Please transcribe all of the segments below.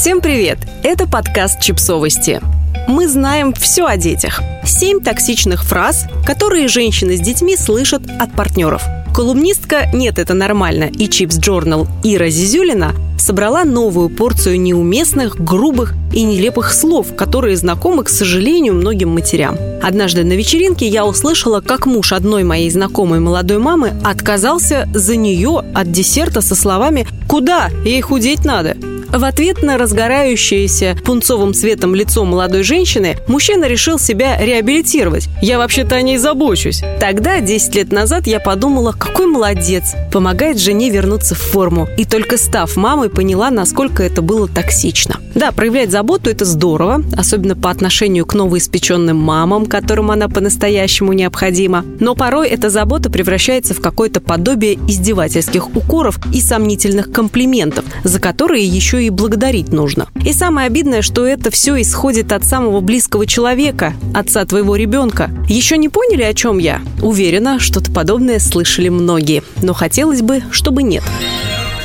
Всем привет! Это подкаст «Чипсовости». Мы знаем все о детях. Семь токсичных фраз, которые женщины с детьми слышат от партнеров. Колумнистка «Нет, это нормально» и «Чипс Джорнал» Ира Зизюлина собрала новую порцию неуместных, грубых и нелепых слов, которые знакомы, к сожалению, многим матерям. Однажды на вечеринке я услышала, как муж одной моей знакомой молодой мамы отказался за нее от десерта со словами «Куда? Ей худеть надо». В ответ на разгорающееся пунцовым цветом лицо молодой женщины мужчина решил себя реабилитировать. «Я вообще-то о ней забочусь». Тогда, 10 лет назад, я подумала, какой молодец, помогает жене вернуться в форму. И только став мамой, поняла, насколько это было токсично. Да, проявлять заботу – это здорово, особенно по отношению к новоиспеченным мамам, которым она по-настоящему необходима. Но порой эта забота превращается в какое-то подобие издевательских укоров и сомнительных комплиментов, за которые еще еще и благодарить нужно. И самое обидное, что это все исходит от самого близкого человека, отца твоего ребенка. Еще не поняли, о чем я? Уверена, что-то подобное слышали многие, но хотелось бы, чтобы нет.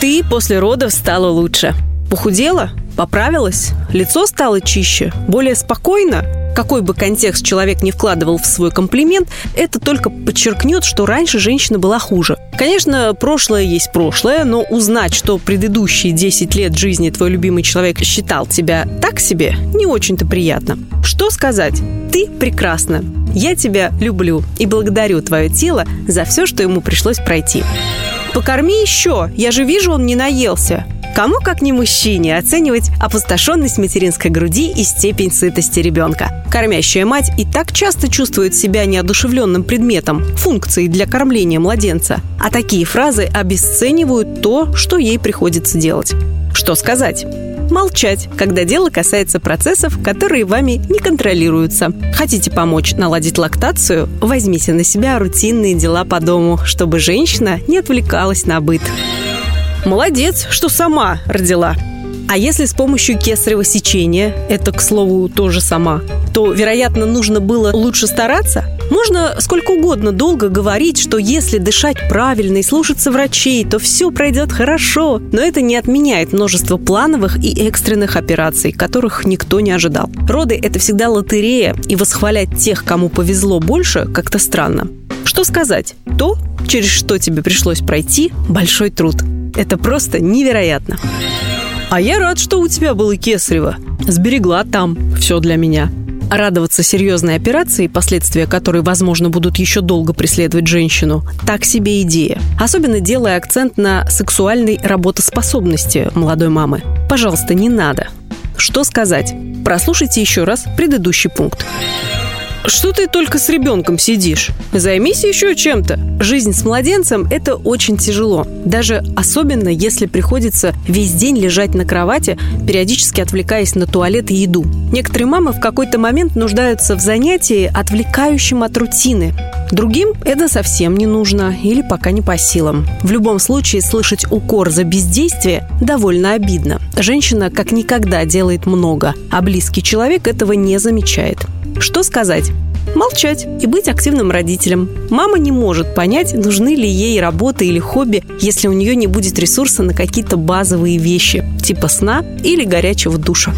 Ты после родов стала лучше. Похудела? Поправилась? Лицо стало чище? Более спокойно? какой бы контекст человек не вкладывал в свой комплимент, это только подчеркнет, что раньше женщина была хуже. Конечно, прошлое есть прошлое, но узнать, что предыдущие 10 лет жизни твой любимый человек считал тебя так себе, не очень-то приятно. Что сказать? Ты прекрасна. Я тебя люблю и благодарю твое тело за все, что ему пришлось пройти. Покорми еще, я же вижу, он не наелся. Кому, как не мужчине, оценивать опустошенность материнской груди и степень сытости ребенка? Кормящая мать и так часто чувствует себя неодушевленным предметом, функцией для кормления младенца. А такие фразы обесценивают то, что ей приходится делать. Что сказать? молчать, когда дело касается процессов, которые вами не контролируются. Хотите помочь наладить лактацию? Возьмите на себя рутинные дела по дому, чтобы женщина не отвлекалась на быт. Молодец, что сама родила. А если с помощью кесарево сечения, это, к слову, тоже сама, то, вероятно, нужно было лучше стараться? Можно сколько угодно долго говорить, что если дышать правильно и слушаться врачей, то все пройдет хорошо. Но это не отменяет множество плановых и экстренных операций, которых никто не ожидал. Роды – это всегда лотерея, и восхвалять тех, кому повезло больше, как-то странно. Что сказать? То, через что тебе пришлось пройти, большой труд – это просто невероятно. А я рад, что у тебя было кесарево. Сберегла там все для меня. Радоваться серьезной операции, последствия которой, возможно, будут еще долго преследовать женщину, так себе идея. Особенно делая акцент на сексуальной работоспособности молодой мамы. Пожалуйста, не надо. Что сказать? Прослушайте еще раз предыдущий пункт. Что ты только с ребенком сидишь? Займись еще чем-то. Жизнь с младенцем – это очень тяжело. Даже особенно, если приходится весь день лежать на кровати, периодически отвлекаясь на туалет и еду. Некоторые мамы в какой-то момент нуждаются в занятии, отвлекающем от рутины. Другим это совсем не нужно или пока не по силам. В любом случае, слышать укор за бездействие довольно обидно. Женщина как никогда делает много, а близкий человек этого не замечает. Что сказать? Молчать и быть активным родителем. Мама не может понять, нужны ли ей работа или хобби, если у нее не будет ресурса на какие-то базовые вещи, типа сна или горячего душа.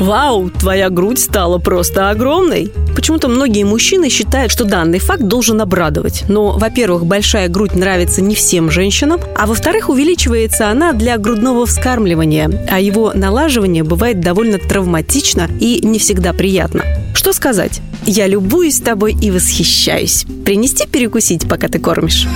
Вау, твоя грудь стала просто огромной. Почему-то многие мужчины считают, что данный факт должен обрадовать. Но, во-первых, большая грудь нравится не всем женщинам, а во-вторых, увеличивается она для грудного вскармливания, а его налаживание бывает довольно травматично и не всегда приятно. Что сказать? Я любуюсь тобой и восхищаюсь. Принести перекусить, пока ты кормишь?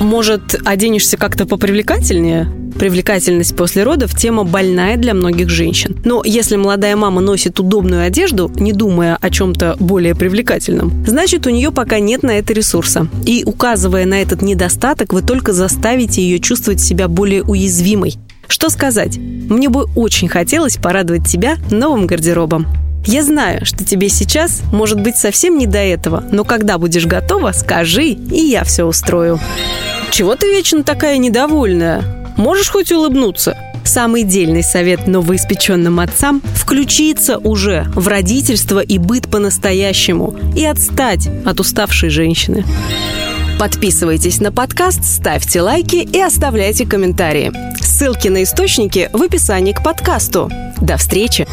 Может, оденешься как-то попривлекательнее? Привлекательность после родов – тема больная для многих женщин. Но если молодая мама носит удобную одежду, не думая о чем-то более привлекательном, значит, у нее пока нет на это ресурса. И указывая на этот недостаток, вы только заставите ее чувствовать себя более уязвимой. Что сказать? Мне бы очень хотелось порадовать тебя новым гардеробом. Я знаю, что тебе сейчас может быть совсем не до этого, но когда будешь готова, скажи, и я все устрою. Чего ты вечно такая недовольная? Можешь хоть улыбнуться? Самый дельный совет новоиспеченным отцам – включиться уже в родительство и быт по-настоящему и отстать от уставшей женщины. Подписывайтесь на подкаст, ставьте лайки и оставляйте комментарии. Ссылки на источники в описании к подкасту. До встречи!